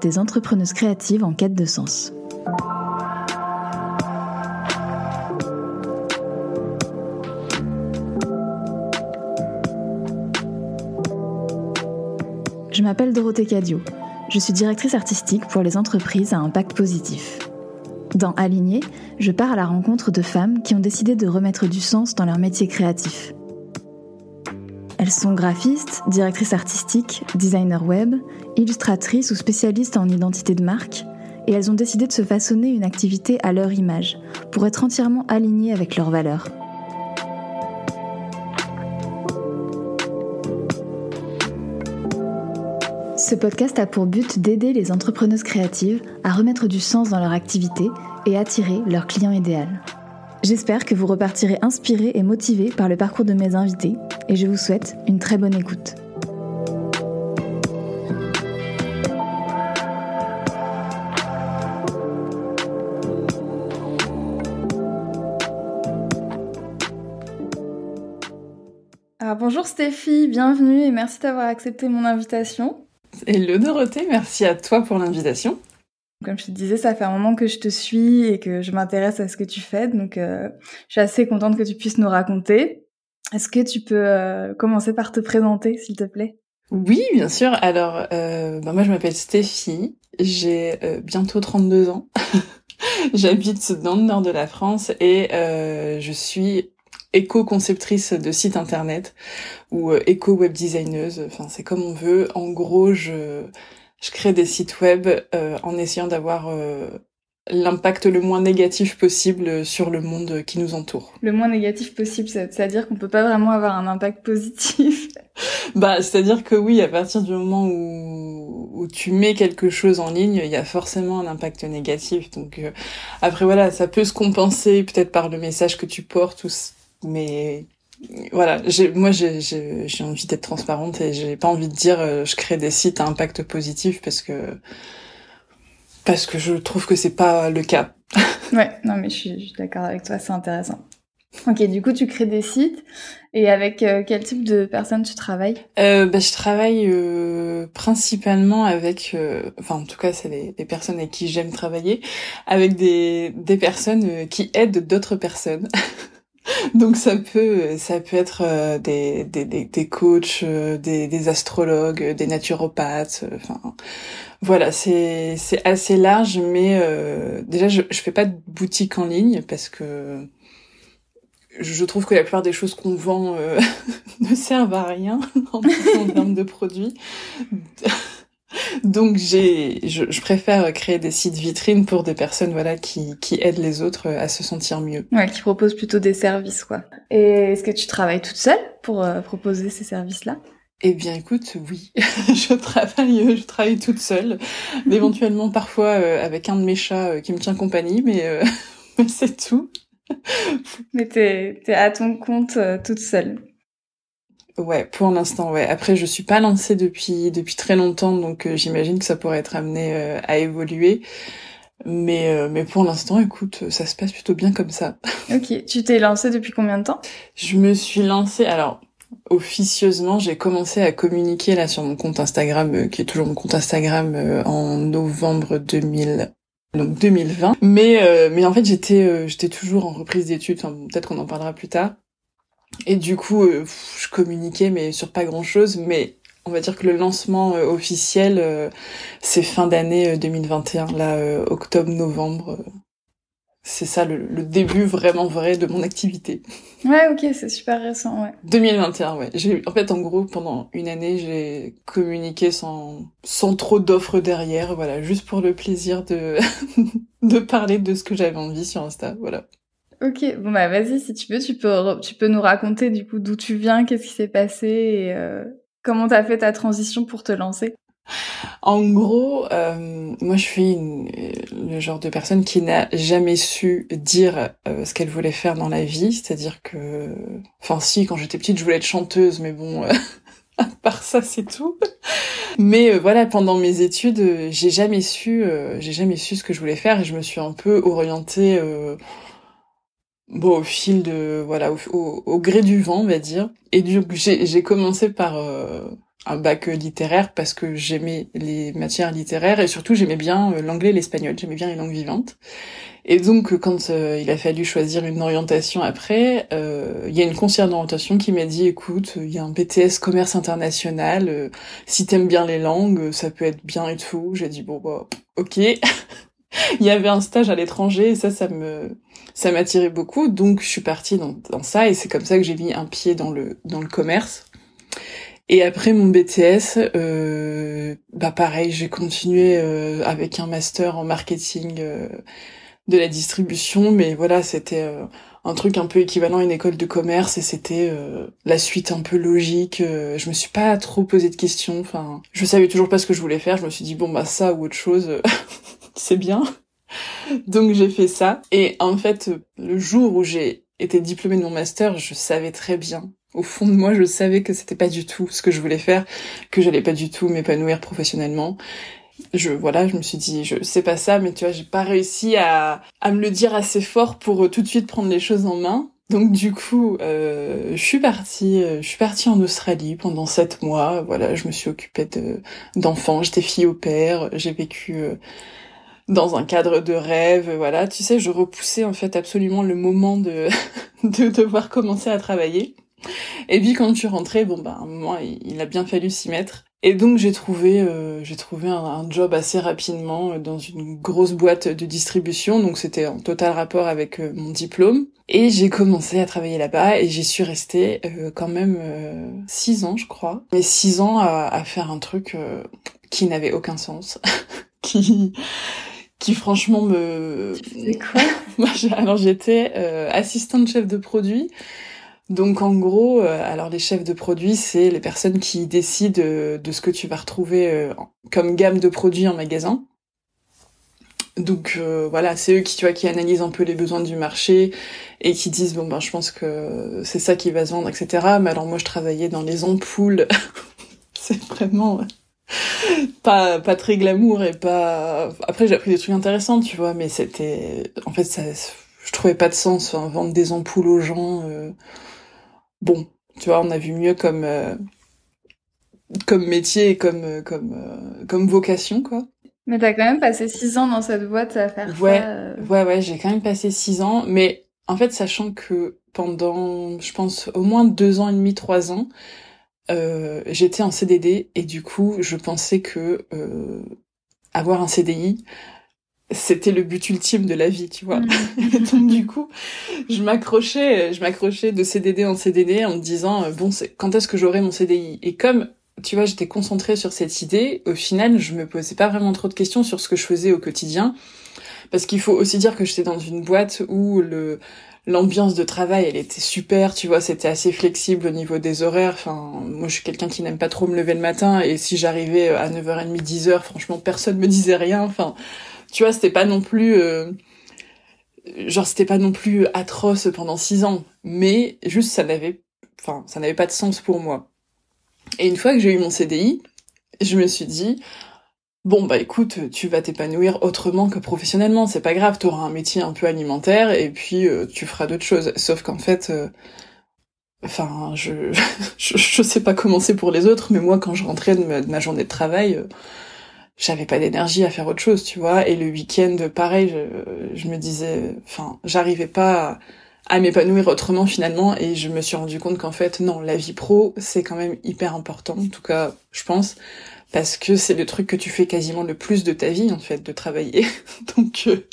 Des entrepreneuses créatives en quête de sens. Je m'appelle Dorothée Cadio. Je suis directrice artistique pour les entreprises à impact positif. Dans Aligné, je pars à la rencontre de femmes qui ont décidé de remettre du sens dans leur métier créatif. Elles sont graphistes, directrices artistiques, designers web, illustratrices ou spécialistes en identité de marque, et elles ont décidé de se façonner une activité à leur image, pour être entièrement alignées avec leurs valeurs. Ce podcast a pour but d'aider les entrepreneuses créatives à remettre du sens dans leur activité et attirer leur client idéal. J'espère que vous repartirez inspirés et motivés par le parcours de mes invités et je vous souhaite une très bonne écoute. Alors, bonjour Stéphie, bienvenue et merci d'avoir accepté mon invitation. Hello Dorothée, merci à toi pour l'invitation. Comme je te disais, ça fait un moment que je te suis et que je m'intéresse à ce que tu fais, donc euh, je suis assez contente que tu puisses nous raconter. Est-ce que tu peux euh, commencer par te présenter, s'il te plaît? Oui, bien sûr. Alors, euh, bah moi, je m'appelle Stéphie, j'ai euh, bientôt 32 ans. J'habite dans le nord de la France et je suis éco-conceptrice de site internet ou éco-web designeuse. Enfin, c'est comme on veut. En gros, je je crée des sites web euh, en essayant d'avoir euh, l'impact le moins négatif possible sur le monde qui nous entoure. Le moins négatif possible, c'est-à-dire qu'on peut pas vraiment avoir un impact positif. bah, c'est-à-dire que oui, à partir du moment où, où tu mets quelque chose en ligne, il y a forcément un impact négatif. Donc euh, après voilà, ça peut se compenser peut-être par le message que tu portes, mais voilà, moi j'ai envie d'être transparente et j'ai pas envie de dire euh, je crée des sites à impact positif parce que parce que je trouve que c'est pas le cas. ouais, non mais je suis, d'accord avec toi, c'est intéressant. Ok, du coup tu crées des sites et avec euh, quel type de personnes tu travailles? Euh, bah, Je travaille euh, principalement avec, enfin en tout cas c'est les, les, personnes avec qui j'aime travailler, avec des, des personnes qui aident d'autres personnes. Donc ça peut ça peut être euh, des, des, des, coachs, euh, des, des astrologues, des naturopathes, euh, enfin voilà, c'est assez large mais déjà je je fais pas de boutique en ligne parce que je trouve que la plupart des choses qu'on vend ne servent à rien en, termes de produits. Donc j'ai, je, je, préfère créer des sites vitrines pour des personnes voilà qui, qui aident les autres à se sentir mieux. Ouais, qui proposent plutôt des services quoi. Et est-ce que tu travailles toute seule pour euh, proposer ces services-là? Eh bien, écoute, oui, je travaille, je travaille toute seule, éventuellement parfois euh, avec un de mes chats euh, qui me tient compagnie, mais, mais c'est tout. mais t'es es à ton compte toute seule. Ouais, pour l'instant, ouais. Après, je suis pas lancée depuis depuis très longtemps, donc euh, j'imagine que ça pourrait être amené euh, à évoluer. Mais euh, mais pour l'instant, écoute, ça se passe plutôt bien comme ça. Ok. Tu t'es lancée depuis combien de temps? Je me suis lancée. Alors officieusement, j'ai commencé à communiquer là sur mon compte Instagram, qui est toujours mon compte Instagram, en novembre 2000 donc 2020. Mais mais en fait, j'étais j'étais toujours en reprise d'études. Peut-être qu'on en parlera plus tard. Et du coup, euh, je communiquais, mais sur pas grand-chose. Mais on va dire que le lancement euh, officiel, euh, c'est fin d'année 2021, là, octobre-novembre. C'est ça le, le, début vraiment vrai de mon activité. Ouais, ok, c'est super récent, ouais. 2021, ouais. J'ai, en fait, en gros, pendant une année, j'ai communiqué sans, sans trop d'offres derrière, voilà, juste pour le plaisir de, de parler de ce que j'avais envie sur Insta, voilà. Ok, bon bah vas-y si tu veux, tu peux tu peux nous raconter du coup d'où tu viens, qu'est-ce qui s'est passé et euh, comment t'as fait ta transition pour te lancer? En gros, euh, moi je suis une, le genre de personne qui n'a jamais su dire euh, ce qu'elle voulait faire dans la vie, c'est-à-dire que, enfin si, quand j'étais petite, je voulais être chanteuse, mais bon, euh, à part ça, c'est tout. Mais euh, voilà, pendant mes études, j'ai jamais su, j'ai jamais su ce que je voulais faire. Et je me suis un peu orientée bon au fil de voilà au, au, gré du vent on va dire. Et du j'ai commencé par euh, un bac littéraire parce que j'aimais les matières littéraires et surtout j'aimais bien l'anglais et l'espagnol, j'aimais bien les langues vivantes. Et donc quand il a fallu choisir une orientation après, il y a une conseillère d'orientation qui m'a dit écoute, il y a un BTS commerce international, si t'aimes bien les langues, ça peut être bien et tout. J'ai dit bon bah ok. il y avait un stage à l'étranger et ça, ça me, ça m'attirait beaucoup. Donc, je suis partie dans, dans ça et c'est comme ça que j'ai mis un pied dans le, dans le commerce. Et après mon BTS, euh, bah pareil, j'ai continué euh, avec un master en marketing euh, de la distribution, mais voilà, c'était euh, un truc un peu équivalent à une école de commerce et c'était la suite un peu logique. je me suis pas trop posé de questions. Enfin, je savais toujours pas ce que je voulais faire. Je me suis dit bon bah ça ou autre chose. c'est bien. Donc j'ai fait ça. Et en fait, le jour où j'ai été diplômée de mon master, je savais très bien. Au fond de moi, je savais que c'était pas du tout ce que je voulais faire, que j'allais pas du tout m'épanouir professionnellement. Je voilà, je me suis dit je sais pas ça, mais tu vois, j'ai pas réussi à à me le dire assez fort pour euh, tout de suite prendre les choses en main. Donc du coup, euh, je suis partie, euh, je suis partie en Australie pendant sept mois. Voilà, je me suis occupée de d'enfants, j'étais fille au père, j'ai vécu dans un cadre de rêve, voilà. Tu sais, je repoussais en fait absolument le moment de, de devoir commencer à travailler. Et puis quand tu rentrais, bon bah à un moment il, a bien fallu s'y mettre. Et donc j'ai trouvé euh, j'ai trouvé un, job assez rapidement euh, dans une grosse boîte de distribution, donc c'était en total rapport avec euh, mon diplôme. Et j'ai commencé à travailler là-bas et j'y suis restée quand même six ans, je crois. Mais six ans à, à faire un truc qui n'avait aucun sens, qui qui franchement me. C'est quoi? Alors j'étais euh, assistante chef de produit. Donc en gros, euh, alors les chefs de produit, c'est les personnes qui décident euh, de ce que tu vas retrouver comme gamme de produits en magasin. Donc voilà, c'est eux qui tu vois qui analysent un peu les besoins du marché et qui disent bon ben je pense que c'est ça qui va se vendre etc. Mais alors moi je travaillais dans les ampoules, c'est vraiment pas pas très glamour et pas après j'ai appris des trucs intéressants tu vois mais c'était en fait ça je trouvais pas de sens enfin, vendre des ampoules aux gens euh... bon tu vois on a vu mieux comme euh... comme métier et comme euh, comme euh, comme vocation quoi mais t'as quand même passé six ans dans cette boîte à faire ouais ça, euh. ouais ouais j'ai quand même passé six ans mais en fait sachant que pendant je pense au moins deux ans et demi trois ans euh, j'étais en CDD et du coup, je pensais que euh, avoir un CDI, c'était le but ultime de la vie, tu vois. Mm. donc du coup, je m'accrochais, je m'accrochais de CDD en CDD en me disant euh, bon, quand est-ce que j'aurai mon CDI Et comme tu vois, j'étais concentrée sur cette idée, au final, je me posais pas vraiment trop de questions sur ce que je faisais au quotidien parce qu'il faut aussi dire que j'étais dans une boîte où le l'ambiance de travail, elle était super, tu vois, c'était assez flexible au niveau des horaires. Enfin, moi, je suis quelqu'un qui n'aime pas trop me lever le matin, et si j'arrivais à 9h30, 10h, franchement, personne me disait rien. Enfin, tu vois, c'était pas non plus, euh... genre, c'était pas non plus atroce pendant six ans, mais juste, ça n'avait, enfin, ça n'avait pas de sens pour moi. Et une fois que j'ai eu mon CDI, je me suis dit, bon bah écoute, tu vas t'épanouir autrement que professionnellement, c'est pas grave, tu auras un métier un peu alimentaire et puis euh, tu feras d'autres choses. Sauf qu'en fait, euh, enfin, je, je, sais pas comment c'est pour les autres, mais moi quand je rentrais de ma, journée de travail, euh, j'avais pas d'énergie à faire autre chose, tu vois. Et le week-end, pareil, je, je me disais, enfin, j'arrivais pas à, m'épanouir autrement finalement et je me suis rendu compte qu'en fait non la vie pro c'est quand même hyper important en tout cas je pense parce que c'est le truc que tu fais quasiment le plus de ta vie en fait, de travailler. Donc euh,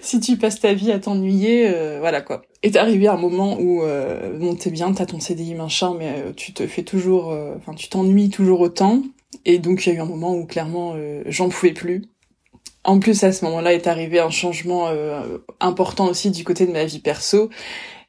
si tu passes ta vie à t'ennuyer, euh, voilà quoi. Et t'es arrivé à un moment où euh, bon t'es bien, t'as ton CDI machin, mais euh, tu te fais toujours, enfin tu t'ennuies toujours autant. Et donc il y a eu un moment où clairement j'en pouvais plus. En plus à ce moment-là est arrivé un changement important aussi du côté de ma vie perso.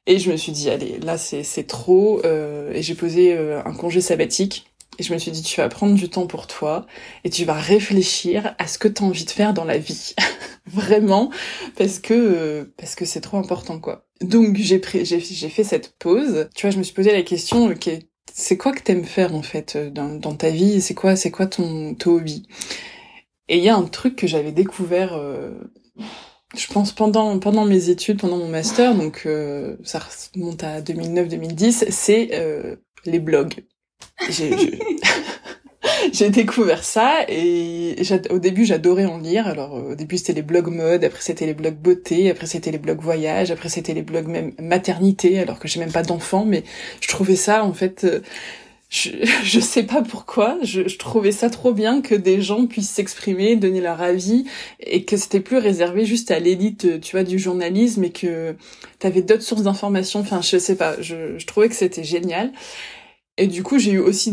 Et je me suis dit allez là c'est trop et j'ai posé un congé sabbatique et je me suis dit, tu vas prendre du temps pour toi et tu vas réfléchir à ce que tu as envie de faire dans la vie. Vraiment, parce que parce que c'est trop important, quoi. Donc j'ai pris, j'ai fait cette pause. Tu vois, je me suis posé la question, ok, c'est quoi que t'aimes faire en fait dans, dans ta vie C'est quoi, c'est quoi ton, ton hobby? Et il y a un truc que j'avais découvert. Euh, je pense pendant pendant mes études, pendant mon master, donc euh, ça remonte à 2009-2010, c'est euh, les blogs. découvert ça et au début j'adorais en lire. Alors au début c'était les blogs mode, après c'était les blogs beauté, après c'était les blogs voyage, après c'était les blogs même maternité alors que j'ai même pas d'enfant mais je trouvais ça en fait euh, je, je sais pas pourquoi, je, trouvais ça trop bien que des gens puissent s'exprimer, donner leur avis, et que c'était plus réservé juste à l'élite, tu vois, du journalisme, et que t'avais d'autres sources d'informations. Enfin, je sais pas, je, je trouvais que c'était génial. Et du coup, j'ai eu aussi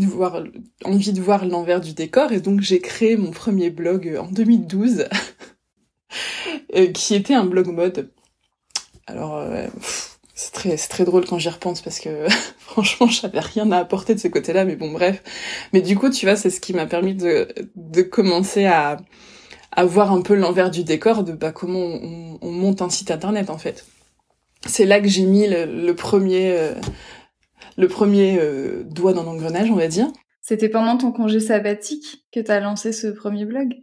envie de voir l'envers du décor, et donc j'ai créé mon premier blog en 2012, euh, qui était un blog mode. Alors, euh, c'est très, drôle quand j'y repense parce que franchement, j'avais rien à apporter de ce côté-là, mais bon, bref. Mais du coup, tu vois, c'est ce qui m'a permis de, commencer à, à voir un peu l'envers du décor de bah, comment on, on, monte un site internet en fait. C'est là que j'ai mis le, premier, euh, le premier euh, doigt dans l'engrenage, on va dire. C'était pendant ton congé sabbatique que tu as lancé ce premier blog?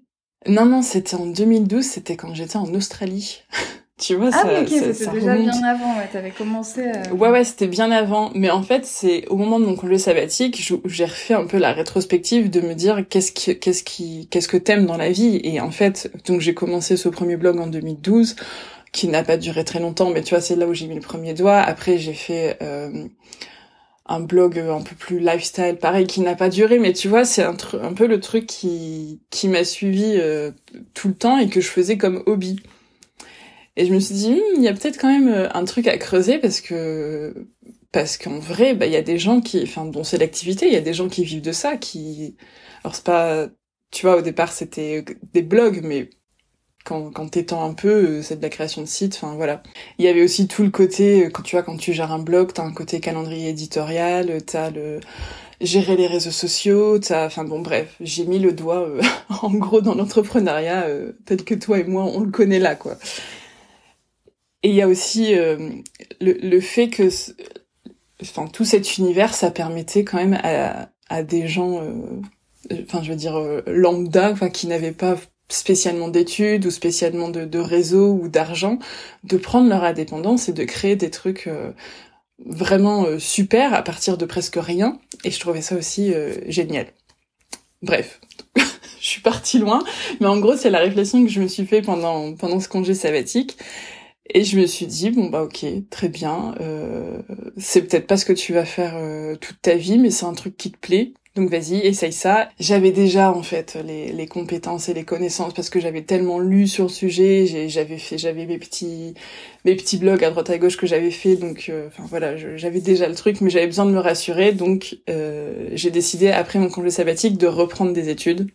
Non, non, c'était en 2012, c'était quand j'étais en Australie. tu vois, ah, ça, ok, c'était déjà bien avant, ouais, t'avais commencé à... Ouais, ouais, c'était bien avant, mais en fait, c'est au moment de mon congé sabbatique, j'ai refait un peu la rétrospective de me dire qu'est-ce qui, qu'est-ce qui, qu'est-ce que t'aimes dans la vie, et en fait, donc j'ai commencé ce premier blog en 2012, qui n'a pas duré très longtemps, mais tu vois, c'est là où j'ai mis le premier doigt. Après, j'ai fait euh, un blog un peu plus lifestyle, pareil, qui n'a pas duré, mais tu vois, c'est un, peu le truc qui, qui m'a suivi euh, tout le temps et que je faisais comme hobby. Et je me suis dit, hmm, il y a peut-être quand même euh, un truc à creuser parce que parce qu'en vrai, bah il y a des gens qui, enfin, dont c'est l'activité, il y a des gens qui vivent de ça, qui, alors c'est pas, tu vois, au départ c'était des blogs, mais quand, quand t'étends un peu, euh, c'est de la création de sites, enfin voilà. Il y avait aussi tout le côté, euh, quand tu vois, quand tu gères un blog, t'as un côté calendrier éditorial, euh, t'as le gérer les réseaux sociaux, t'as, enfin bon bref, j'ai mis le doigt en gros dans l'entrepreneuriat tel que toi et moi on le connaît là quoi. Et il y a aussi le, le fait que, enfin tout cet univers, ça permettait quand même à, à des gens, enfin je veux dire lambda, enfin qui n'avaient pas spécialement d'études ou spécialement de, de réseau ou d'argent, de prendre leur indépendance et de créer des trucs euh, vraiment euh, super à partir de presque rien. Et je trouvais ça aussi euh, génial. Bref, je suis partie loin, mais en gros c'est la réflexion que je me suis fait pendant pendant ce congé sabbatique. Et je me suis dit bon bah ok très bien, c'est peut-être pas ce que tu vas faire toute ta vie, mais c'est un truc qui te plaît donc vas-y, essaye ça. J'avais déjà en fait les, les, compétences et les connaissances parce que j'avais tellement lu sur le sujet. J'avais fait, j'avais mes petits mes petits blogs à droite à gauche que j'avais fait. Donc euh, enfin voilà, j'avais déjà le truc, mais j'avais besoin de me rassurer. Donc euh, j'ai décidé après mon congé sabbatique de reprendre des études.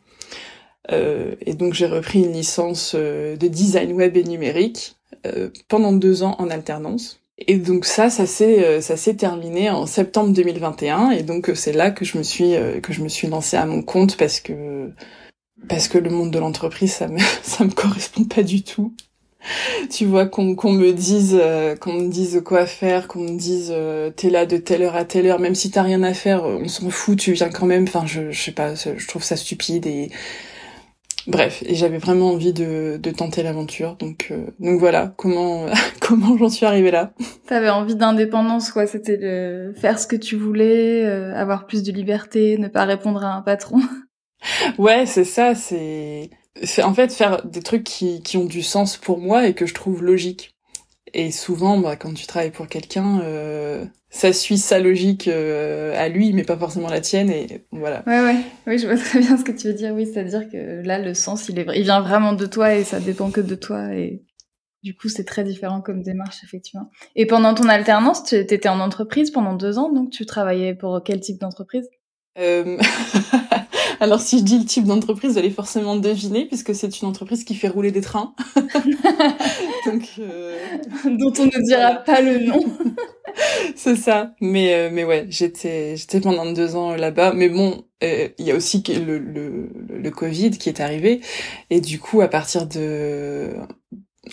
Euh, et donc j'ai repris une licence euh, de design web et numérique pendant deux ans en alternance. Et donc ça, ça s'est euh, ça s'est terminé en septembre 2021 et donc euh, c'est là que je me suis euh, que je me suis lancée à mon compte parce que parce que le monde de l'entreprise ça me ça me correspond pas du tout. Tu vois qu'on qu'on me dise qu'on me dise quoi faire, qu'on me dise t'es là de telle heure à telle heure, même si t'as rien à faire, on s'en fout, tu viens quand même. Enfin, je, je sais pas, je trouve ça stupide et Bref, et j'avais vraiment envie de, de tenter l'aventure, donc euh, donc voilà comment comment j'en suis arrivée là. T'avais envie d'indépendance, quoi. C'était de faire ce que tu voulais, euh, avoir plus de liberté, ne pas répondre à un patron. Ouais, c'est ça. C'est en fait faire des trucs qui qui ont du sens pour moi et que je trouve logiques. Et souvent, bah, quand tu travailles pour quelqu'un, euh, ça suit sa logique euh, à lui, mais pas forcément la tienne, et voilà. Ouais, ouais, oui, je vois très bien ce que tu veux dire. Oui, c'est-à-dire que là, le sens, il est, il vient vraiment de toi et ça dépend que de toi, et du coup, c'est très différent comme démarche, effectivement. Et pendant ton alternance, tu étais en entreprise pendant deux ans, donc tu travaillais pour quel type d'entreprise? Euh... Alors si je dis le type d'entreprise, vous allez forcément deviner puisque c'est une entreprise qui fait rouler des trains. Donc, euh... dont on ne dira pas le nom. c'est ça. Mais euh, mais ouais, j'étais j'étais pendant deux ans là-bas. Mais bon, euh, il y a aussi le, le le Covid qui est arrivé et du coup à partir de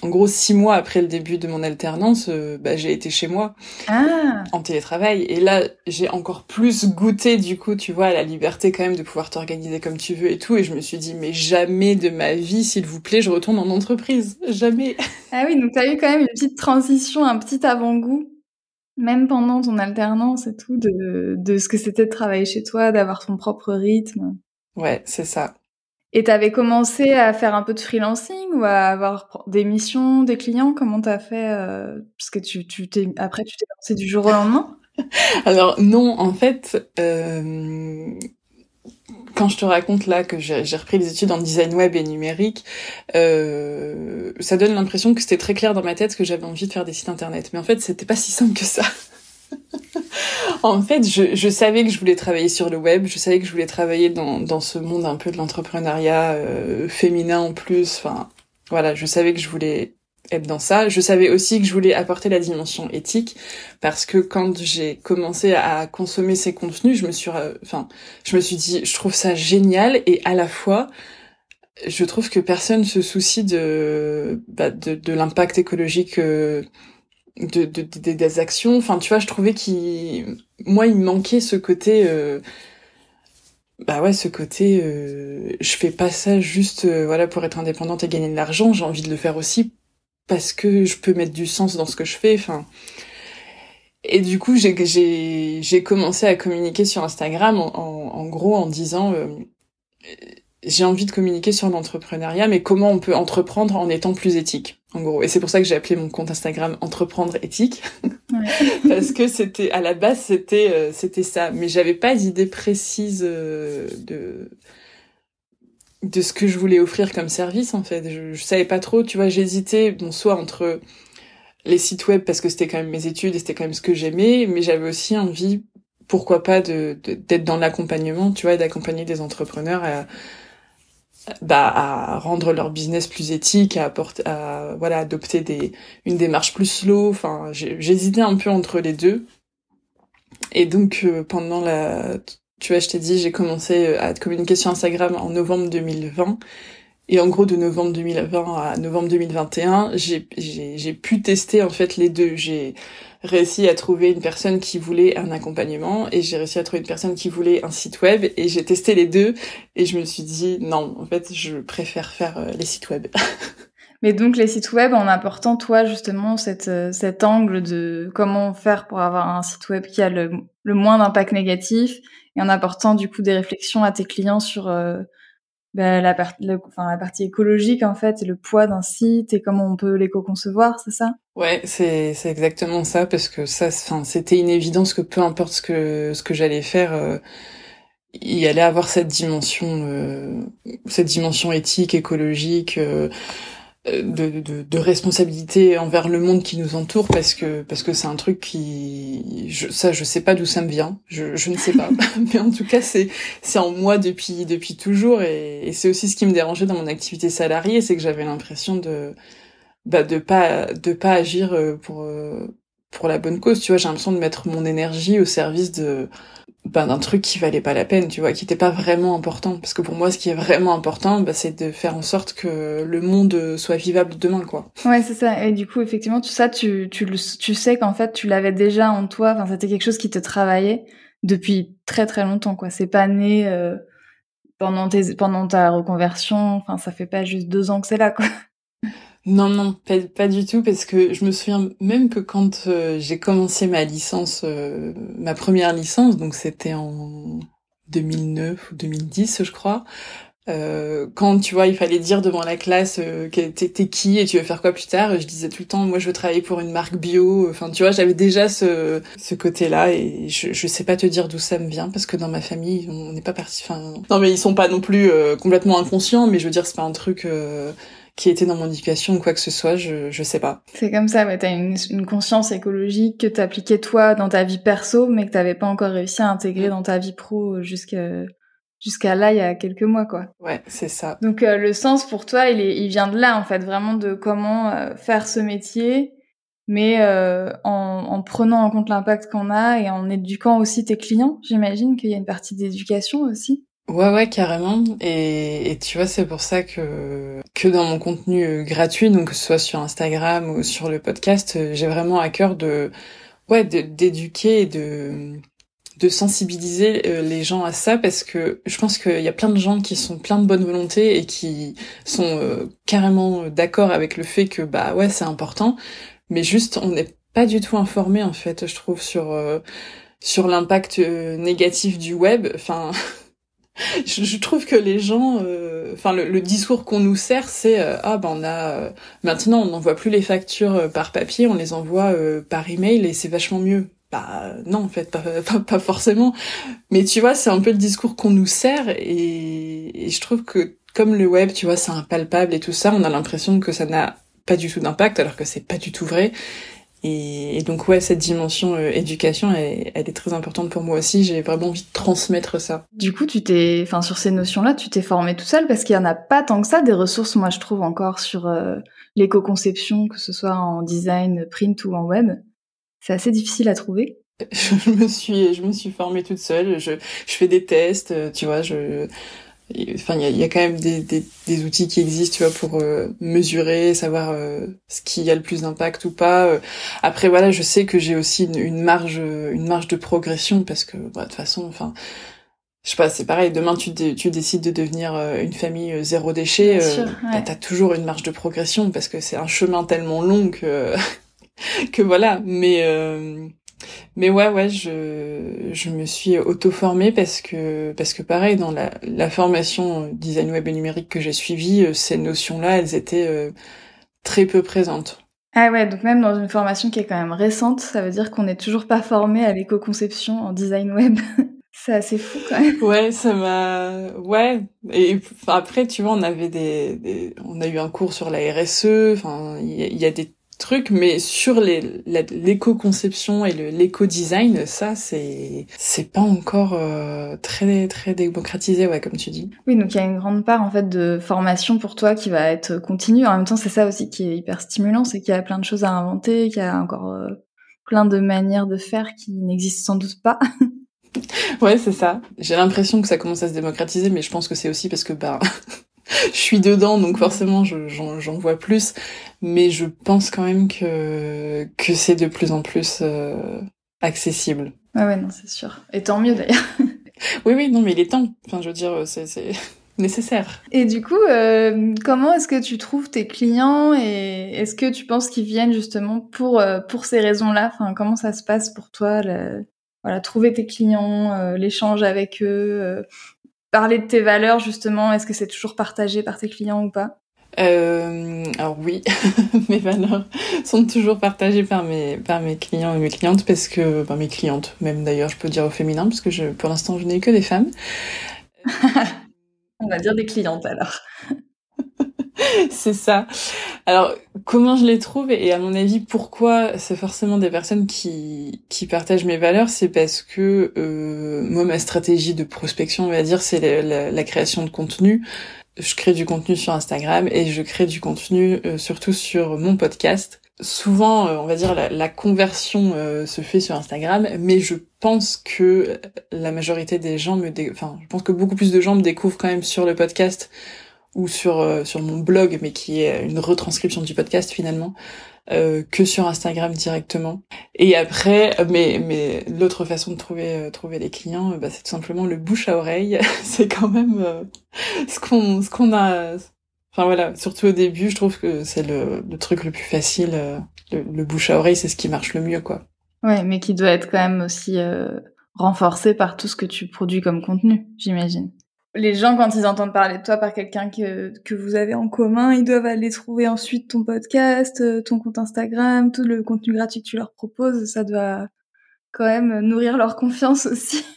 en gros six mois après le début de mon alternance, euh, bah, j'ai été chez moi ah. en télétravail et là j'ai encore plus goûté du coup tu vois à la liberté quand même de pouvoir t'organiser comme tu veux et tout et je me suis dit mais jamais de ma vie s'il vous plaît je retourne en entreprise jamais. Ah oui donc t'as eu quand même une petite transition un petit avant-goût même pendant ton alternance et tout de de ce que c'était de travailler chez toi d'avoir ton propre rythme. Ouais, c'est ça. Et t'avais commencé à faire un peu de freelancing ou à avoir des missions, des clients? Comment t'as fait euh, Parce que tu, tu t'es après tu t'es lancé du jour au lendemain? Alors non, en fait, euh, quand je te raconte là que j'ai repris les études en design web et numérique, euh, ça donne l'impression que c'était très clair dans ma tête que j'avais envie de faire des sites internet. Mais en fait, c'était pas si simple que ça. en fait, je, je, savais que je voulais travailler sur le web, je savais que je voulais travailler dans, dans ce monde un peu de l'entrepreneuriat euh, féminin en plus. Enfin, voilà, je savais que je voulais être dans ça. Je savais aussi que je voulais apporter la dimension éthique parce que quand j'ai commencé à consommer ces contenus, je me suis, enfin, je me suis dit, je trouve ça génial et à la fois, je trouve que personne se soucie de, bah, de, de l'impact écologique. Euh, de, de, des actions enfin tu vois je trouvais qu'il moi il manquait ce côté euh, bah ouais ce côté euh, je fais pas ça juste euh, voilà pour être indépendante et gagner de l'argent j'ai envie de le faire aussi parce que je peux mettre du sens dans ce que je fais. Enfin, et du coup, j'ai j'ai j'ai commencé à communiquer sur Instagram en, en, gros en disant euh, j'ai envie de communiquer sur l'entrepreneuriat, mais comment on peut entreprendre en étant plus éthique, en gros. Et c'est pour ça que j'ai appelé mon compte Instagram Entreprendre éthique, parce que c'était à la base c'était euh, c'était ça, mais j'avais pas d'idée précise euh, de de ce que je voulais offrir comme service en fait. Je, savais pas trop, tu vois, j'hésitais bon soit entre les sites web parce que c'était quand même mes études et c'était quand même ce que j'aimais, mais j'avais aussi envie pourquoi pas d'être dans l'accompagnement, tu vois, d'accompagner des entrepreneurs à bah à rendre leur business plus éthique, à apporter à voilà, adopter des une démarche plus slow, enfin j'hésitais un peu entre les deux. Et donc euh, pendant la tu vois, je t'ai dit, j'ai commencé euh, à communiquer sur Instagram en novembre 2020. Et en gros, de novembre 2020 à novembre 2021, j'ai pu tester en fait les deux. J'ai réussi à trouver une personne qui voulait un accompagnement et j'ai réussi à trouver une personne qui voulait un site web et j'ai testé les deux et je me suis dit non, en fait, je préfère faire euh, les sites web. Mais donc les sites web, en apportant toi justement cette, euh, cet angle de comment faire pour avoir un site web qui a le, le moins d'impact négatif et en apportant du coup des réflexions à tes clients sur euh, bah, la, partie écologique en fait, le poids d'un site et comment on peut l'éco-concevoir, c'est ça? Ouais, c'est c'est exactement ça parce que ça, enfin, c'était une évidence que peu importe ce que ce que j'allais faire. Euh, il allait avoir cette dimension, cette dimension éthique, écologique, de, de, de, responsabilité envers le monde qui nous entoure parce que parce que c'est un truc qui je, ça je sais pas d'où ça me vient. Je, je ne sais pas. Mais en tout cas c'est c'est en moi depuis depuis toujours et, et c'est aussi ce qui me dérangeait dans mon activité salariée c'est que j'avais l'impression de bah de pas de pas agir euh, pour euh, pour la bonne cause. Tu vois j'ai l'impression de mettre mon énergie au service de ben, d'un truc qui valait pas la peine, tu vois, qui était pas vraiment important. Parce que pour moi, ce qui est vraiment important, bah, c'est de faire en sorte que le monde soit vivable demain, quoi. Ouais, c'est ça. Et du coup, effectivement, tout ça, tu, tu, tu sais qu'en fait, tu l'avais déjà en toi. Enfin, c'était quelque chose qui te travaillait depuis très très longtemps, quoi. C'est pas né euh, pendant tes, pendant ta reconversion. Enfin, ça fait pas juste deux ans que c'est là, quoi. Non, non, pas, du tout, parce que je me souviens même que quand euh, j'ai commencé ma licence, euh, ma première licence, donc c'était en 2009 ou 2010, je crois, euh, quand tu vois, il fallait dire devant la classe euh, t'es qui et tu veux faire quoi plus tard, je disais tout le temps, moi je veux travailler pour une marque bio. Enfin, tu vois, j'avais déjà ce, ce côté-là et je, je sais pas te dire d'où ça me vient parce que dans ma famille, on n'est pas parti. Enfin, non, mais ils sont pas non plus complètement inconscients, mais je veux dire, c'est pas un truc qui était dans mon éducation ou quoi que ce soit, je, je sais pas. C'est comme ça, ouais, t'as une, une conscience écologique que t'appliquais toi dans ta vie perso, mais que t'avais pas encore réussi à intégrer dans ta vie pro jusqu'à jusqu'à là il y a quelques mois quoi. Ouais, c'est ça. Donc euh, le sens pour toi, il est il vient de là en fait, vraiment de comment euh, faire ce métier mais euh, en, en, prenant en compte l'impact qu'on a et en éduquant aussi tes clients, j'imagine qu'il y a une partie d'éducation aussi. Ouais, ouais, carrément. Et, et tu vois, c'est pour ça que que dans mon contenu euh, gratuit, donc que ce soit sur Instagram ou sur le podcast, euh, j'ai vraiment à cœur de ouais d'éduquer et de de sensibiliser euh, les gens à ça parce que je pense qu'il y a plein de gens qui sont plein de bonne volonté et qui sont carrément d'accord avec le fait que bah ouais c'est important mais juste on n'est pas du tout informé en fait je trouve sur sur l'impact négatif du web enfin je, trouve que les gens, euh, enfin le, discours qu'on nous sert, c'est euh, ah ben on a euh, maintenant on n'envoie plus les factures par papier, on les envoie par email et c'est vachement mieux. Bah non en fait pas, pas, forcément. Mais tu vois c'est un peu le discours qu'on nous sert et, et je trouve que comme le web tu vois c'est impalpable et tout ça, on a l'impression que ça n'a pas du tout d'impact alors que c'est pas du tout vrai et, donc ouais, cette dimension euh, éducation, elle, elle, est très importante pour moi aussi. J'ai vraiment envie de transmettre ça. Du coup, tu t'es, enfin sur ces notions-là, tu t'es formé tout seul parce qu'il y en a pas tant que ça des ressources. Moi, je trouve encore sur euh, l'éco-conception, que ce soit en design, print ou en web. C'est assez difficile à trouver. je me suis, je me suis formée toute seule. Je, je fais des tests, euh, tu vois. Je, Enfin, il y a, quand même des, des, outils qui existent, tu vois, pour euh, mesurer, savoir euh, ce qui a le plus d'impact ou pas. Euh, après, voilà, je sais que j'ai aussi une, marge, une marge de progression parce que, bah, de toute façon, enfin, je sais pas, c'est pareil. Demain, tu, tu décides de devenir une famille zéro déchet, euh, bah, t'as toujours une marge de progression parce que c'est un chemin tellement long que que voilà. Mais mais ouais, ouais, je, je me suis auto-formée parce que, parce que pareil, dans la, la formation design web et numérique que j'ai suivie, euh, ces notions-là, elles étaient euh, très peu présentes. Ah ouais, donc même dans une formation qui est quand même récente, ça veut dire qu'on n'est toujours pas formé à l'éco-conception en design web. C'est assez fou quand même. Ouais, ça m'a. Ouais. Et après, tu vois, on avait des, des... on a eu un cours sur la RSE. Enfin, il y, a des truc, mais sur l'éco-conception et l'éco-design, ça, c'est c'est pas encore euh, très très démocratisé, ouais, comme tu dis. Oui, donc il y a une grande part en fait de formation pour toi qui va être continue. En même temps, c'est ça aussi qui est hyper stimulant, c'est qu'il y a plein de choses à inventer, qu'il y a encore euh, plein de manières de faire qui n'existent sans doute pas. ouais, c'est ça. J'ai l'impression que ça commence à se démocratiser, mais je pense que c'est aussi parce que bah je suis dedans, donc forcément j'en vois plus. Mais je pense quand même que que c'est de plus en plus euh, accessible. Ouais, ouais, non, c'est sûr. Et tant mieux d'ailleurs. oui, oui, non, mais il est temps. Enfin, je veux dire, c'est nécessaire. Et du coup, euh, comment est-ce que tu trouves tes clients et est-ce que tu penses qu'ils viennent justement pour euh, pour ces raisons-là? Enfin, comment ça se passe pour toi Voilà, trouver tes clients, l'échange avec eux, parler de tes valeurs justement, est-ce que c'est toujours partagé par tes clients ou pas? Euh, alors oui, mes valeurs sont toujours partagées par mes par mes clients et mes clientes parce que par mes clientes, même d'ailleurs je peux dire au féminin parce que je pour l'instant je n'ai que des femmes. On va dire des clientes alors. c'est ça. Alors, comment je les trouve et à mon avis, pourquoi c'est forcément des personnes qui, qui partagent mes valeurs, c'est parce que euh, moi, ma stratégie de prospection, on va dire, c'est la, création de contenu. Je crée du contenu sur Instagram et je crée du contenu euh, surtout sur mon podcast. Souvent, euh, on va dire, la, conversion se fait sur Instagram, mais je pense que la majorité des gens me... Enfin, je pense que beaucoup plus de gens me découvrent quand même sur le podcast ou sur euh, sur mon blog, mais qui est une retranscription du podcast finalement, euh, que sur Instagram directement. Et après, euh, mais mais l'autre façon de trouver euh, trouver les clients, bah, c'est tout simplement le bouche à oreille. c'est quand même ce qu'on ce qu'on a. Enfin voilà, surtout au début, je trouve que c'est le, le truc le plus facile. Le, le, bouche à oreille, c'est ce qui marche le mieux, quoi. Ouais, mais qui doit être quand même aussi renforcé par tout ce que tu produis comme contenu, j'imagine les gens, quand ils entendent parler de toi par quelqu'un que, que vous avez en commun, ils doivent aller trouver ensuite ton podcast, euh, ton compte Instagram, tout le contenu gratuit que tu leur proposes. Ça doit quand même nourrir leur confiance aussi.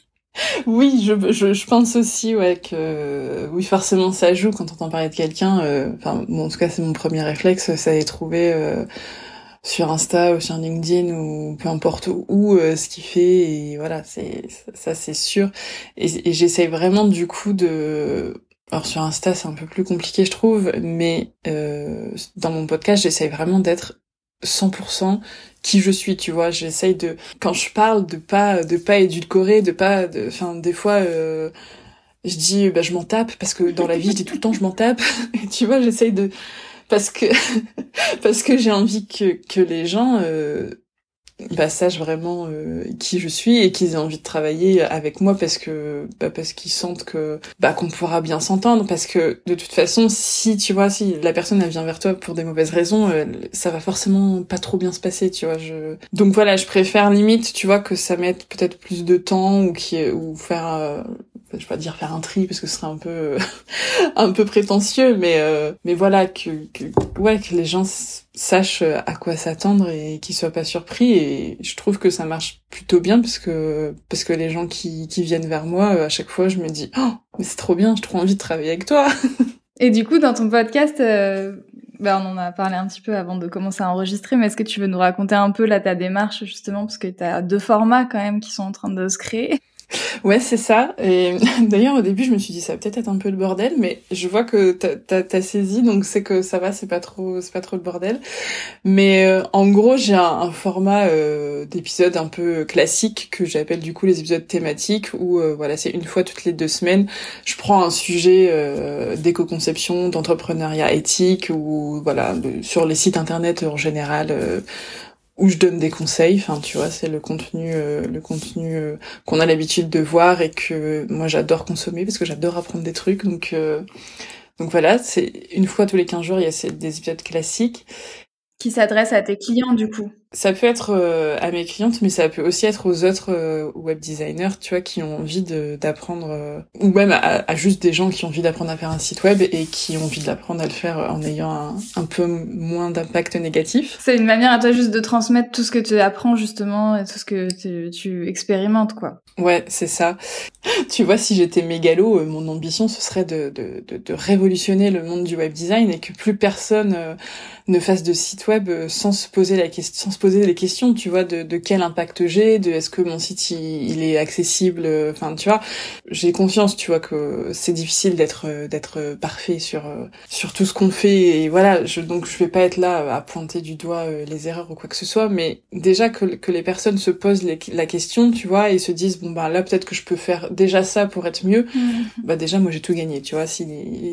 Oui, je, je, je pense aussi ouais que oui forcément ça joue quand on entend parler de quelqu'un. Euh, enfin, en tout cas c'est mon premier réflexe, ça est trouvé euh, sur Insta ou sur LinkedIn ou peu importe où, euh, ce qu'il fait et voilà c'est ça c'est sûr. Et, et j'essaye vraiment du coup de alors sur Insta c'est un peu plus compliqué je trouve mais euh, dans mon podcast j'essaye vraiment d'être 100% qui je suis tu vois. J'essaye de quand je parle de pas de pas édulcorer de pas de enfin des fois euh, je dis bah je m'en tape parce que dans la vie je dis tout le temps je m'en tape. Tu vois j'essaye de parce que parce que j'ai envie que que les gens euh, bah, sachent vraiment euh, qui je suis et qu'ils aient envie de travailler avec moi parce que bah, parce qu'ils sentent que bah qu'on pourra bien s'entendre. Parce que de toute façon si tu vois si la personne vient vers toi pour des mauvaises raisons ça va forcément pas trop bien se passer tu vois je donc voilà je préfère limite tu vois que ça mette peut-être plus de temps ou qui ou faire euh, je vais pas dire faire un tri parce que ce serait un peu un peu prétentieux, mais euh, mais voilà que, que ouais que les gens sachent à quoi s'attendre et qu'ils soient pas surpris. Et je trouve que ça marche plutôt bien parce que parce que les gens qui qui viennent vers moi à chaque fois je me dis oh mais c'est trop bien j'ai trop envie de travailler avec toi. Et du coup dans ton podcast euh, ben, on en a parlé un petit peu avant de commencer à enregistrer, mais est-ce que tu veux nous raconter un peu là ta démarche justement parce que tu as deux formats quand même qui sont en train de se créer? Ouais, c'est ça. Et d'ailleurs, au début, je me suis dit ça va peut-être être un peu le bordel, mais je vois que t'as as, saisi, donc c'est que ça va, c'est pas trop, c'est pas trop le bordel. Mais euh, en gros, j'ai un, format euh, d'épisodes un peu classique que j'appelle du coup les épisodes thématiques, où euh, voilà, c'est une fois toutes les deux semaines, je prends un sujet euh, d'éco-conception, d'entrepreneuriat éthique, ou voilà, sur les sites internet en général où je donne des conseils. Enfin, tu vois, c'est le contenu, euh, le contenu euh, qu'on a l'habitude de voir et que moi j'adore consommer parce que j'adore apprendre des trucs. Donc, euh, donc voilà, c'est une fois tous les 15 jours, il y a des épisodes classiques qui s'adresse à tes clients du coup Ça peut être euh, à mes clientes, mais ça peut aussi être aux autres euh, web designers, tu vois, qui ont envie d'apprendre, euh, ou même à, juste des gens qui ont envie d'apprendre à faire un site web et qui ont envie de l'apprendre à le faire en ayant un, un peu moins d'impact négatif. C'est une manière à toi juste de transmettre tout ce que tu apprends justement et tout ce que tu, tu expérimentes, quoi. Ouais, c'est ça. tu vois, si j'étais mégalo, mon ambition ce serait de, de, de, de, révolutionner le monde du web design et que plus personne ne fasse de site web sans se poser la question, se poser les questions, tu vois, de, de quel impact j'ai, de est-ce que mon site il, est accessible, euh, enfin tu vois, j'ai confiance, tu vois, que c'est difficile d'être euh, d'être parfait sur sur tout ce qu'on fait et voilà, je, donc je vais pas être là à pointer du doigt les erreurs ou quoi que ce soit, mais déjà que, que les personnes se posent la question, tu vois, et se disent bon bah là peut-être que je peux faire déjà ça pour être mieux, mmh. bah déjà moi j'ai tout gagné, tu vois, si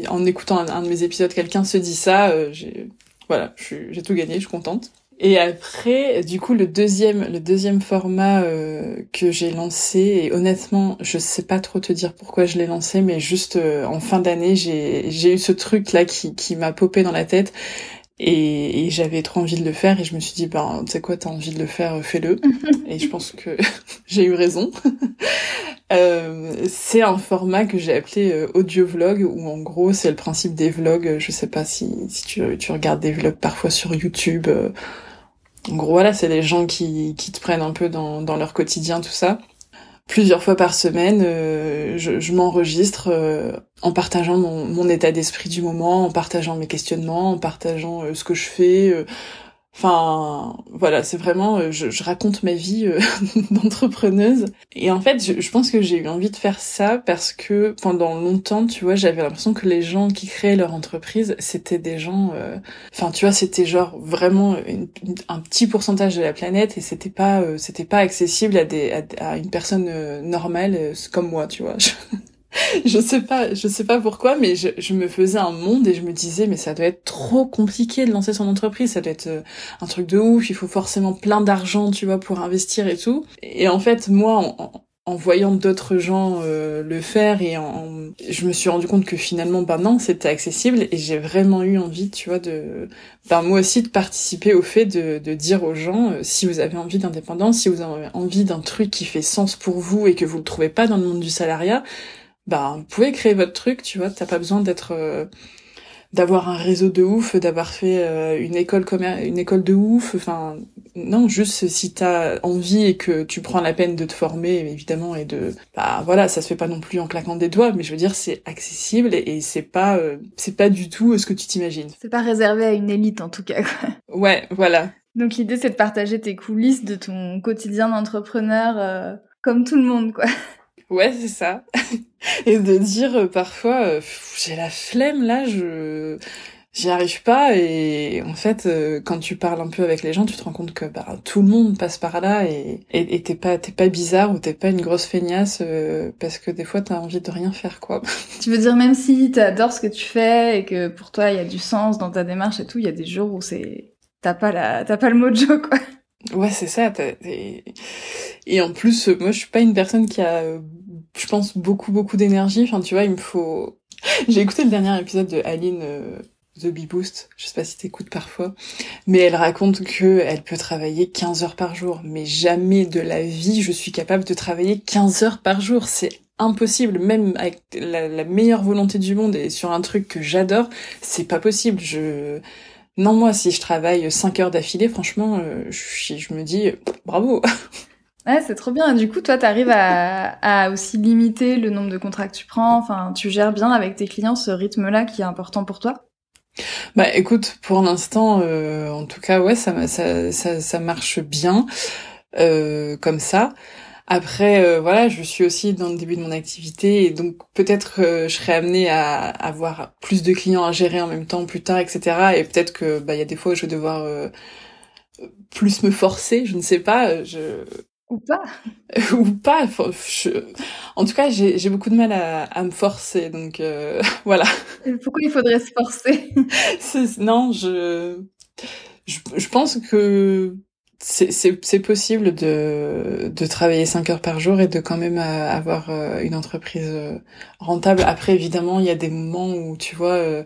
en écoutant un, un de mes épisodes quelqu'un se dit ça, j'ai voilà, j'ai tout gagné, je suis contente. Et après, du coup, le deuxième, le deuxième format euh, que j'ai lancé, et honnêtement, je sais pas trop te dire pourquoi je l'ai lancé, mais juste euh, en fin d'année, j'ai eu ce truc là qui, qui m'a popé dans la tête. Et, et j'avais trop envie de le faire et je me suis dit ben tu sais quoi t'as envie de le faire fais-le. Et je pense que j'ai eu raison. Euh, c'est un format que j'ai appelé euh, audio vlog où en gros c'est le principe des vlogs. Je sais pas si, si tu, tu regardes des vlogs parfois sur YouTube euh, en gros voilà c'est les gens qui, qui te prennent un peu dans, dans leur quotidien tout ça plusieurs fois par semaine, euh, je, m'enregistre euh, en partageant mon, mon état d'esprit du moment, en partageant mes questionnements, en partageant euh, ce que je fais, Enfin, voilà, c'est vraiment, euh, je, je, raconte ma vie euh, d'entrepreneuse. Et en fait, je, je pense que j'ai eu envie de faire ça parce que pendant longtemps, tu vois, j'avais l'impression que les gens qui créaient leur entreprise, c'était des gens, euh, enfin, tu vois, c'était genre vraiment un petit pourcentage de la planète et c'était pas, c'était pas accessible à des, à, à une personne normale comme moi, tu vois. je sais pas, je sais pas pourquoi, mais je, je, me faisais un monde et je me disais, mais ça doit être trop compliqué de lancer son entreprise, ça doit être euh, un truc de ouf, il faut forcément plein d'argent, tu vois, pour investir et tout. Et en fait, moi, en, en voyant d'autres gens euh, le faire et en, je me suis rendu compte que finalement, bah non, c'était accessible et j'ai vraiment eu envie, tu vois, de, bah moi aussi de participer au fait de, de dire aux gens, euh, si vous avez envie d'indépendance, si vous avez envie d'un truc qui fait sens pour vous et que vous le trouvez pas dans le monde du salariat, bah vous pouvez créer votre truc, tu vois, t'as pas besoin d'être euh, d'avoir un réseau de ouf, d'avoir fait euh, une école une école de ouf, enfin non, juste si t'as envie et que tu prends la peine de te former évidemment et de bah voilà, ça se fait pas non plus en claquant des doigts, mais je veux dire c'est accessible et, c'est pas euh, c'est pas du tout ce que tu t'imagines. C'est pas réservé à une élite en tout cas quoi. Ouais, voilà. Donc l'idée c'est de partager tes coulisses de ton quotidien d'entrepreneur comme tout le monde quoi. Ouais, c'est ça. et de dire euh, parfois, euh, j'ai la flemme là, je j'y arrive pas et en fait euh, quand tu parles un peu avec les gens tu te rends compte que bah, tout le monde passe par là et et t'es pas t'es pas bizarre ou t'es pas une grosse feignasse parce que des fois t'as envie de rien faire quoi tu veux dire même si t'adores ce que tu fais et que pour toi il y a du sens dans ta démarche et tout il y a des jours où c'est t'as pas la t'as pas le mojo quoi Ouais, c'est ça. Et en plus, moi, je suis pas une personne qui a, je pense, beaucoup, beaucoup d'énergie. Enfin, tu vois, il me faut... J'ai écouté le dernier épisode de Aline euh, The Bee Boost. Je sais pas si t'écoutes parfois. Mais elle raconte que elle peut travailler 15 heures par jour. Mais jamais de la vie, je suis capable de travailler 15 heures par jour. C'est impossible, même avec la, meilleure volonté du monde et sur un truc que j'adore, c'est pas possible. Je non moi si je travaille 5 heures d'affilée, franchement, euh, je, me dis bravo. Ouais, c'est trop bien. Du coup, toi, tu arrives à, aussi limiter le nombre de contrats que tu prends. Enfin, tu gères bien avec tes clients ce rythme-là qui est important pour toi? Bah, écoute, pour l'instant, euh, en tout cas, ouais, ça, ça, ça, ça marche bien euh, comme ça. Après, euh, voilà, je suis aussi dans le début de mon activité et donc peut-être je serai amenée à avoir plus de clients à gérer en même temps plus tard, etc. Et peut-être que bah il y a des fois où je vais devoir euh, plus me forcer, je ne sais pas. Je ou pas ou pas. En tout cas, j'ai beaucoup de mal à, à me forcer, donc euh, voilà. pourquoi il faudrait se forcer? Non, je, je, je pense que c'est possible de, de travailler 5 heures par jour et de quand même euh, avoir euh, une entreprise euh, rentable. Après, évidemment, il y a des moments où, tu vois,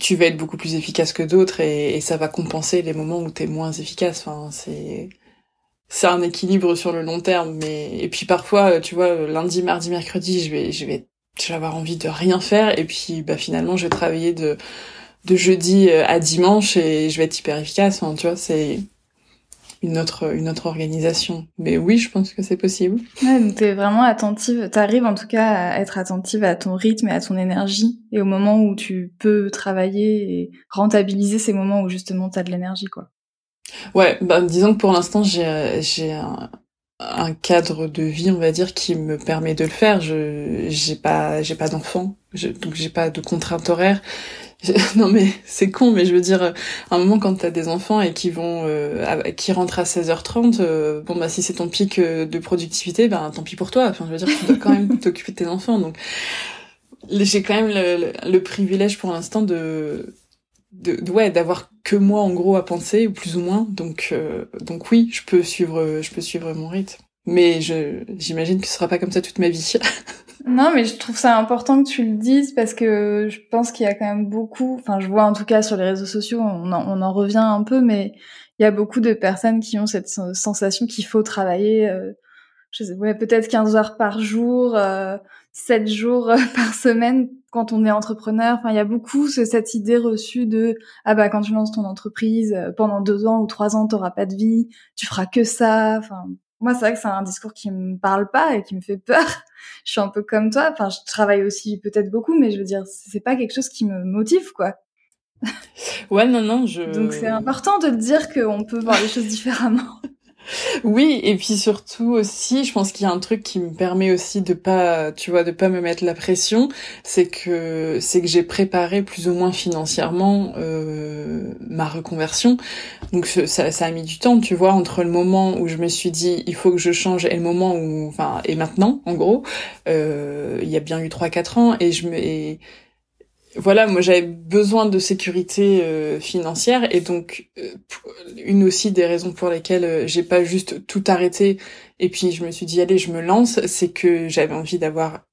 tu vas être beaucoup plus efficace que d'autres et, et, ça va compenser les moments où tu es moins efficace. Enfin, c'est c'est un équilibre sur le long terme. Mais et puis parfois, tu vois, lundi, mardi, mercredi, je vais je vais avoir envie de rien faire et puis bah finalement, je vais travailler de de jeudi à dimanche et je vais être hyper efficace. Enfin, tu vois, c'est une autre une autre organisation. Mais oui, je pense que c'est possible. Ouais, donc t'es vraiment attentive. T'arrives en tout cas à être attentive à ton rythme et à ton énergie et au moment où tu peux travailler et rentabiliser ces moments où justement t'as de l'énergie, quoi. Ouais, bah disons que pour l'instant j'ai j'ai un, cadre de vie, on va dire, qui me permet de le faire. Je j'ai pas j'ai pas d'enfant, donc j'ai pas de contraintes horaires. non mais c'est con, mais je veux dire, à un moment quand t'as des enfants et qui vont, euh, qui rentrent à 16h30, euh, bon bah si c'est ton pic euh, de productivité, ben tant pis pour toi. Enfin je veux dire, tu dois quand même t'occuper de tes enfants. Donc j'ai quand même le, le, privilège pour l'instant de, de, ouais d'avoir que moi en gros à penser, plus ou moins. Donc donc oui, je peux suivre, je peux suivre mon rythme. Mais je j'imagine que ce sera pas comme ça toute ma vie. Non, mais je trouve ça important que tu le dises parce que je pense qu'il y a quand même beaucoup, enfin je vois en tout cas sur les réseaux sociaux, on en, on en revient un peu, mais il y a beaucoup de personnes qui ont cette sensation qu'il faut travailler, euh, je sais, ouais, peut-être 15 heures par jour, euh, 7 jours euh, par semaine quand on est entrepreneur. Enfin, il y a beaucoup cette idée reçue de ah bah quand tu lances ton entreprise euh, pendant deux ans ou trois ans, t'auras pas de vie, tu feras que ça. Enfin, moi, c'est vrai que c'est un discours qui me parle pas et qui me fait peur. je suis un peu comme toi. Enfin, je travaille aussi peut-être beaucoup, mais je veux dire, c'est pas quelque chose qui me motive, quoi. ouais, non, non, je. Donc c'est important de dire qu'on peut voir les choses différemment. Oui, et puis surtout aussi, je pense qu'il y a un truc qui me permet aussi de pas, tu vois, de pas me mettre la pression, c'est que c'est que j'ai préparé plus ou moins financièrement euh, ma reconversion. Donc ça, ça a mis du temps, tu vois, entre le moment où je me suis dit il faut que je change et le moment où, enfin, et maintenant, en gros, euh, il y a bien eu trois quatre ans et je me et, voilà, moi j'avais besoin de sécurité euh, financière et donc euh, une aussi des raisons pour lesquelles euh, j'ai pas juste tout arrêté et puis je me suis dit allez je me lance, c'est que j'avais envie d'avoir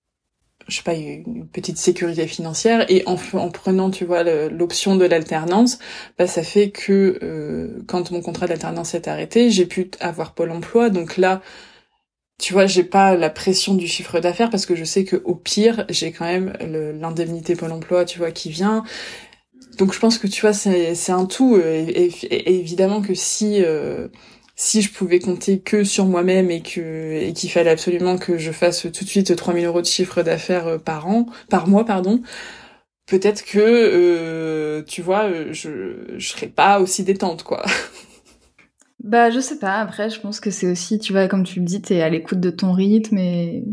je sais pas une petite sécurité financière et en, en prenant tu vois l'option de l'alternance, bah ça fait que quand mon contrat d'alternance est arrêté, j'ai pu avoir Pôle Emploi. Donc là tu vois, j'ai pas la pression du chiffre d'affaires parce que je sais que au pire, j'ai quand même l'indemnité Pôle Emploi, tu vois, qui vient. Donc je pense que tu vois, c'est un tout. Euh, et, évidemment que si euh, si je pouvais compter que sur moi-même et que et qu'il fallait absolument que je fasse tout de suite 3000 euros de chiffre d'affaires euh, par an, par mois, pardon, peut-être que tu vois, je je serais pas aussi détente, quoi. Bah, je sais pas. Après, je pense que c'est aussi, tu vois, comme tu le dis, t'es à l'écoute de ton rythme et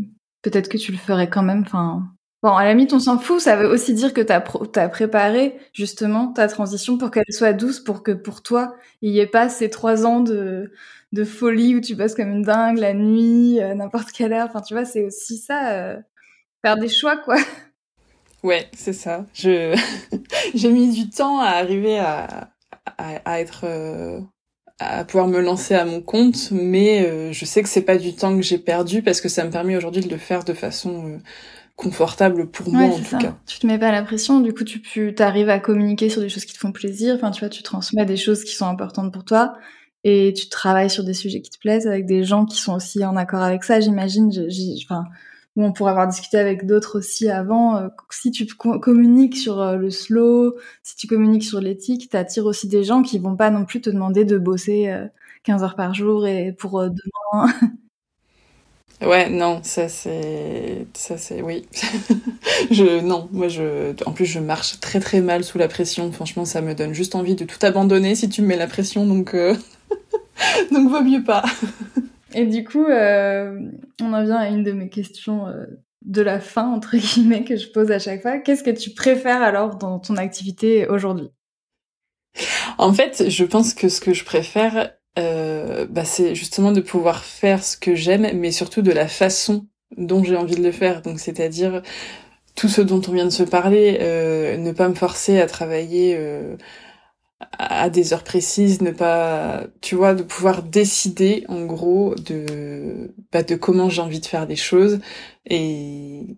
peut-être que tu le ferais quand même. Enfin, bon, à la limite, on s'en fout. Ça veut aussi dire que t'as as préparé justement ta transition pour qu'elle soit douce, pour que pour toi, il y ait pas ces trois ans de de folie où tu passes comme une dingue la nuit, euh, n'importe quelle heure. Enfin, tu vois, c'est aussi ça, euh, faire des choix, quoi. Ouais, c'est ça. Je j'ai mis du temps à arriver à à, à être euh, à pouvoir me lancer à mon compte, mais euh, je sais que c'est pas du temps que j'ai perdu parce que ça me permet aujourd'hui de le faire de façon euh, confortable pour moi en tout cas. Tu te mets pas la pression, du coup tu arrives à communiquer sur des choses qui te font plaisir, enfin tu vois, tu transmets des choses qui sont importantes pour toi et tu travailles sur des sujets qui te plaisent avec des gens qui sont aussi en accord avec ça, j'imagine. Enfin, on pourrait avoir discuté avec d'autres aussi avant. Euh, si tu communiques sur euh, le slow, si tu communiques sur l'éthique, t'attires aussi des gens qui vont pas non plus te demander de bosser 15 heures par jour et pour demain. Ouais, non, ça c'est, ça c'est, oui. je, non, moi je, en plus je marche très très mal sous la pression. Franchement, ça me donne juste envie de tout abandonner si tu me mets la pression, donc, euh... donc vaut mieux pas. Et du coup, euh, on en vient à une de mes questions euh, de la fin entre guillemets que je pose à chaque fois. Qu'est-ce que tu préfères alors dans ton activité aujourd'hui? En fait, je pense que ce que je préfère, euh, bah, c'est justement de pouvoir faire ce que j'aime, mais surtout de la façon dont j'ai envie de le faire. Donc, c'est-à-dire tout ce dont on vient de se parler, euh, ne pas me forcer à travailler euh, à des heures précises, ne pas, tu vois, de pouvoir décider en gros de, bah, de comment j'ai envie de faire des choses. Et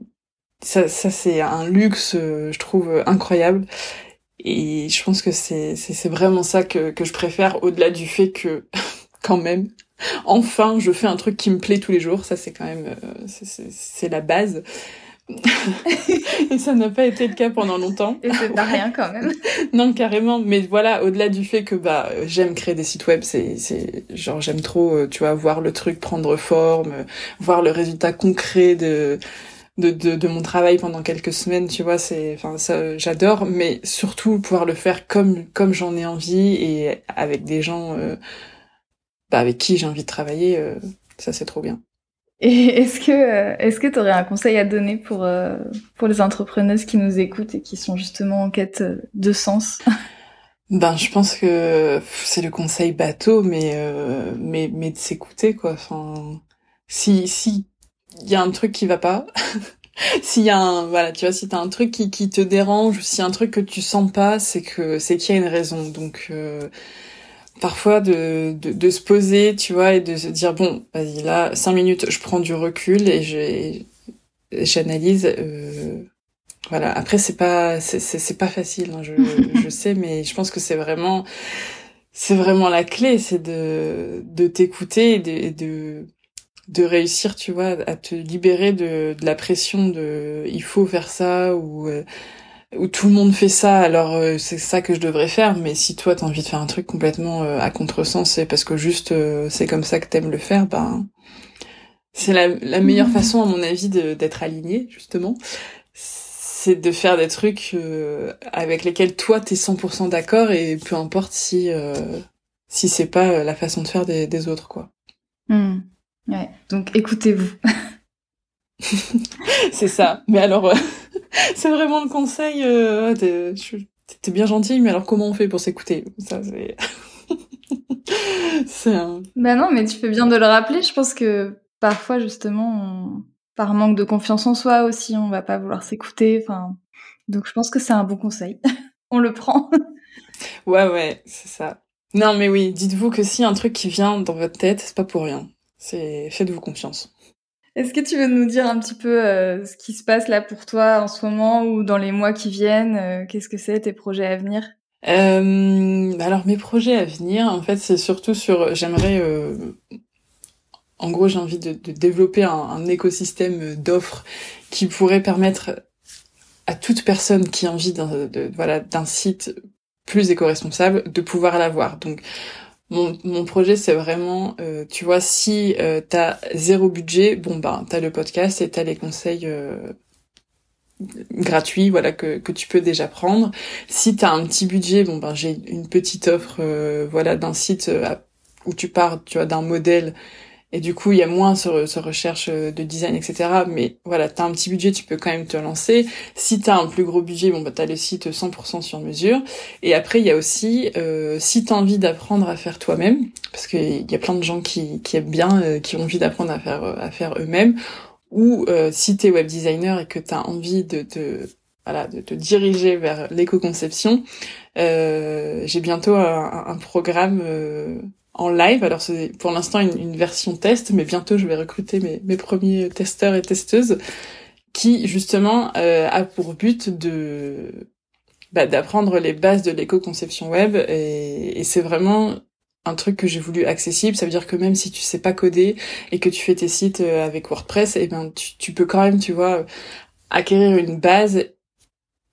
ça, ça c'est un luxe, je trouve, incroyable. Et je pense que c'est c'est vraiment ça que que je préfère au-delà du fait que quand même enfin je fais un truc qui me plaît tous les jours. Ça c'est quand même euh, c'est la base. et ça n'a pas été le cas pendant longtemps. Et c'est pas rien quand même. non, carrément. Mais voilà, au-delà du fait que bah j'aime créer des sites web, c'est c'est genre j'aime trop, euh, tu vois, voir le truc prendre forme, voir le résultat concret de de, de, de, mon travail pendant quelques semaines, tu vois, c'est, enfin, ça, j'adore, mais surtout pouvoir le faire comme, comme j'en ai envie et avec des gens, euh, bah, avec qui j'ai envie de travailler, euh, ça c'est trop bien. Et est-ce que, euh, est-ce que tu aurais un conseil à donner pour, pour les entrepreneuses qui nous écoutent et qui sont justement en quête de sens? Ben, je pense que c'est le conseil bateau, mais, mais, mais de s'écouter, quoi. Enfin, si, si il y a un truc qui va pas, s'il y a un voilà, tu vois, si t'as un truc qui, qui te dérange ou s'il y a un truc que tu sens pas, c'est que c'est qu'il y a une raison. Donc euh, parfois de, de, de se poser, tu vois, et de se dire bon, vas-y là, cinq minutes, je prends du recul et j'analyse. Euh, voilà. Après c'est pas c'est c'est pas facile, hein, je je sais, mais je pense que c'est vraiment c'est vraiment la clé, c'est de de t'écouter et de de réussir, tu vois, à te libérer de, de la pression de il faut faire ça ou euh, ou tout le monde fait ça, alors euh, c'est ça que je devrais faire. Mais si toi t'as envie de faire un truc complètement euh, à contresens, et parce que juste c'est comme ça que t'aimes le faire, ben c'est la, la meilleure mmh. façon à mon avis d'être aligné justement. C'est de faire des trucs avec lesquels toi t'es 100% d'accord et peu importe si si c'est pas la façon de faire des, des autres quoi. Mmh. Ouais, donc écoutez-vous. c'est ça. Mais alors, euh, c'est vraiment le conseil. Euh, T'es bien gentil, mais alors comment on fait pour s'écouter? Ça, c'est. c'est un... Bah non, mais tu fais bien de le rappeler. Je pense que parfois, justement, par manque de confiance en soi aussi, on va pas vouloir s'écouter. Enfin, donc je pense que c'est un bon conseil. on le prend. ouais, ouais, c'est ça. Non, mais oui, dites-vous que si un truc qui vient dans votre tête, c'est pas pour rien. C'est faites-vous confiance. Est-ce que tu veux nous dire un petit peu euh, ce qui se passe là pour toi en ce moment ou dans les mois qui viennent euh, Qu'est-ce que c'est tes projets à venir? Euh, bah Alors mes projets à venir, en fait, c'est surtout sur. J'aimerais, en gros, j'ai envie de, développer un, écosystème d'offres qui pourrait permettre à toute personne qui a envie d'un voilà d'un site plus éco-responsable de pouvoir l'avoir. Donc mon, mon projet, c'est vraiment, euh, tu vois, si euh, t'as zéro budget, bon ben, t'as le podcast et t'as les conseils euh, gratuits, voilà, que, que tu peux déjà prendre. Si t'as un petit budget, bon ben, j'ai une petite offre, euh, voilà, d'un site où tu pars, tu vois, d'un modèle et du coup, il y a moins ce, ce recherche euh, de design, etc. Mais voilà, t'as un petit budget, tu peux quand même te lancer. Si t'as un plus gros budget, bon bah t'as le site 100% sur mesure. Et après, il y a aussi, euh, si t'as envie d'apprendre à faire toi-même, parce qu'il y a plein de gens qui, qui aiment bien, euh, qui ont envie d'apprendre à faire à faire eux-mêmes, ou euh, si t'es web designer et que t'as envie de voilà, de te diriger vers l'éco-conception, euh, j'ai bientôt un, un programme en live. Alors c'est pour l'instant une, version test, mais bientôt je vais recruter mes, mes premiers testeurs et testeuses qui justement euh, a pour but de bah, d'apprendre les bases de l'éco-conception web et, et c'est vraiment un truc que j'ai voulu accessible. Ça veut dire que même si tu sais pas coder et que tu fais tes sites euh, avec WordPress, eh ben tu, tu peux quand même, tu vois, acquérir une base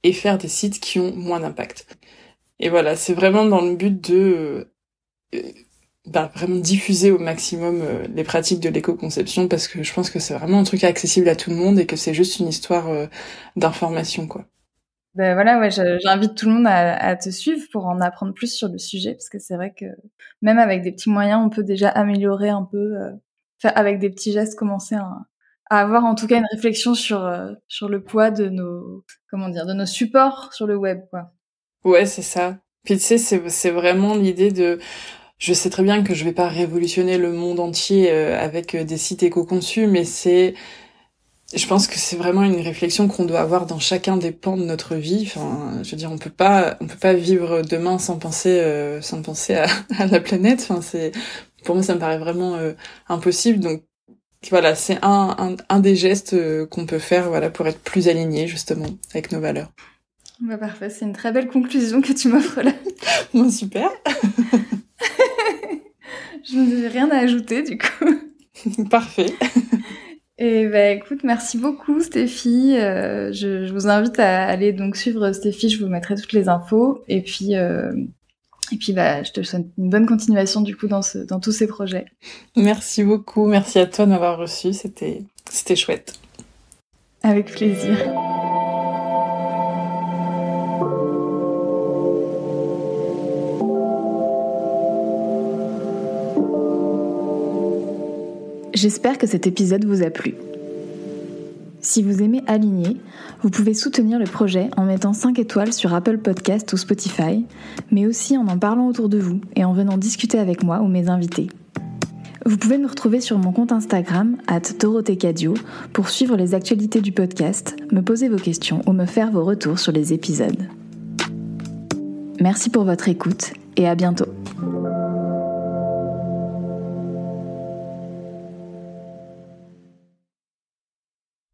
et faire des sites qui ont moins d'impact. Et voilà, c'est vraiment dans le but de euh, bah, vraiment diffuser au maximum euh, les pratiques de l'éco-conception parce que je pense que c'est vraiment un truc accessible à tout le monde et que c'est juste une histoire d'information quoi. Ben voilà, ouais, j'invite tout le monde à, à, te suivre pour en apprendre plus sur le sujet, parce que c'est vrai que même avec des petits moyens, on peut déjà améliorer un peu, euh, avec des petits gestes, commencer à, à, avoir en tout cas une réflexion sur euh, sur le poids de nos comment dire, de nos supports sur le web, quoi. Ouais, c'est ça. Puis tu sais, c'est c'est vraiment l'idée de je sais très bien que je vais pas révolutionner le monde entier euh, avec des sites éco-conçus, mais c'est je pense que c'est vraiment une réflexion qu'on doit avoir dans chacun des pans de notre vie. Enfin, je veux dire, on peut pas, on peut pas vivre demain sans penser, euh, sans penser à, à, la planète. Enfin, c'est, pour moi, ça me paraît vraiment euh, impossible. Donc, voilà, c'est un, un, un, des gestes euh, qu'on peut faire, voilà, pour être plus aligné justement avec nos valeurs. Bah parfait, c'est une très belle conclusion que tu m'offres là. bon, super. je n'ai rien à ajouter du coup. Parfait. Et bah écoute, merci beaucoup Stéphie. Euh, je, je, vous invite à aller donc suivre Stéphie, je vous mettrai toutes les infos. Et puis, euh, et puis bah, je te souhaite une bonne continuation du coup dans, ce, dans tous ces projets. Merci beaucoup, merci à toi de m'avoir reçu, c'était, c'était chouette. Avec plaisir. J'espère que cet épisode vous a plu. Si vous aimez Aligner, vous pouvez soutenir le projet en mettant 5 étoiles sur Apple Podcast ou Spotify, mais aussi en en parlant autour de vous et en venant discuter avec moi ou mes invités. Vous pouvez me retrouver sur mon compte Instagram, Cadio, pour suivre les actualités du podcast, me poser vos questions ou me faire vos retours sur les épisodes. Merci pour votre écoute et à bientôt.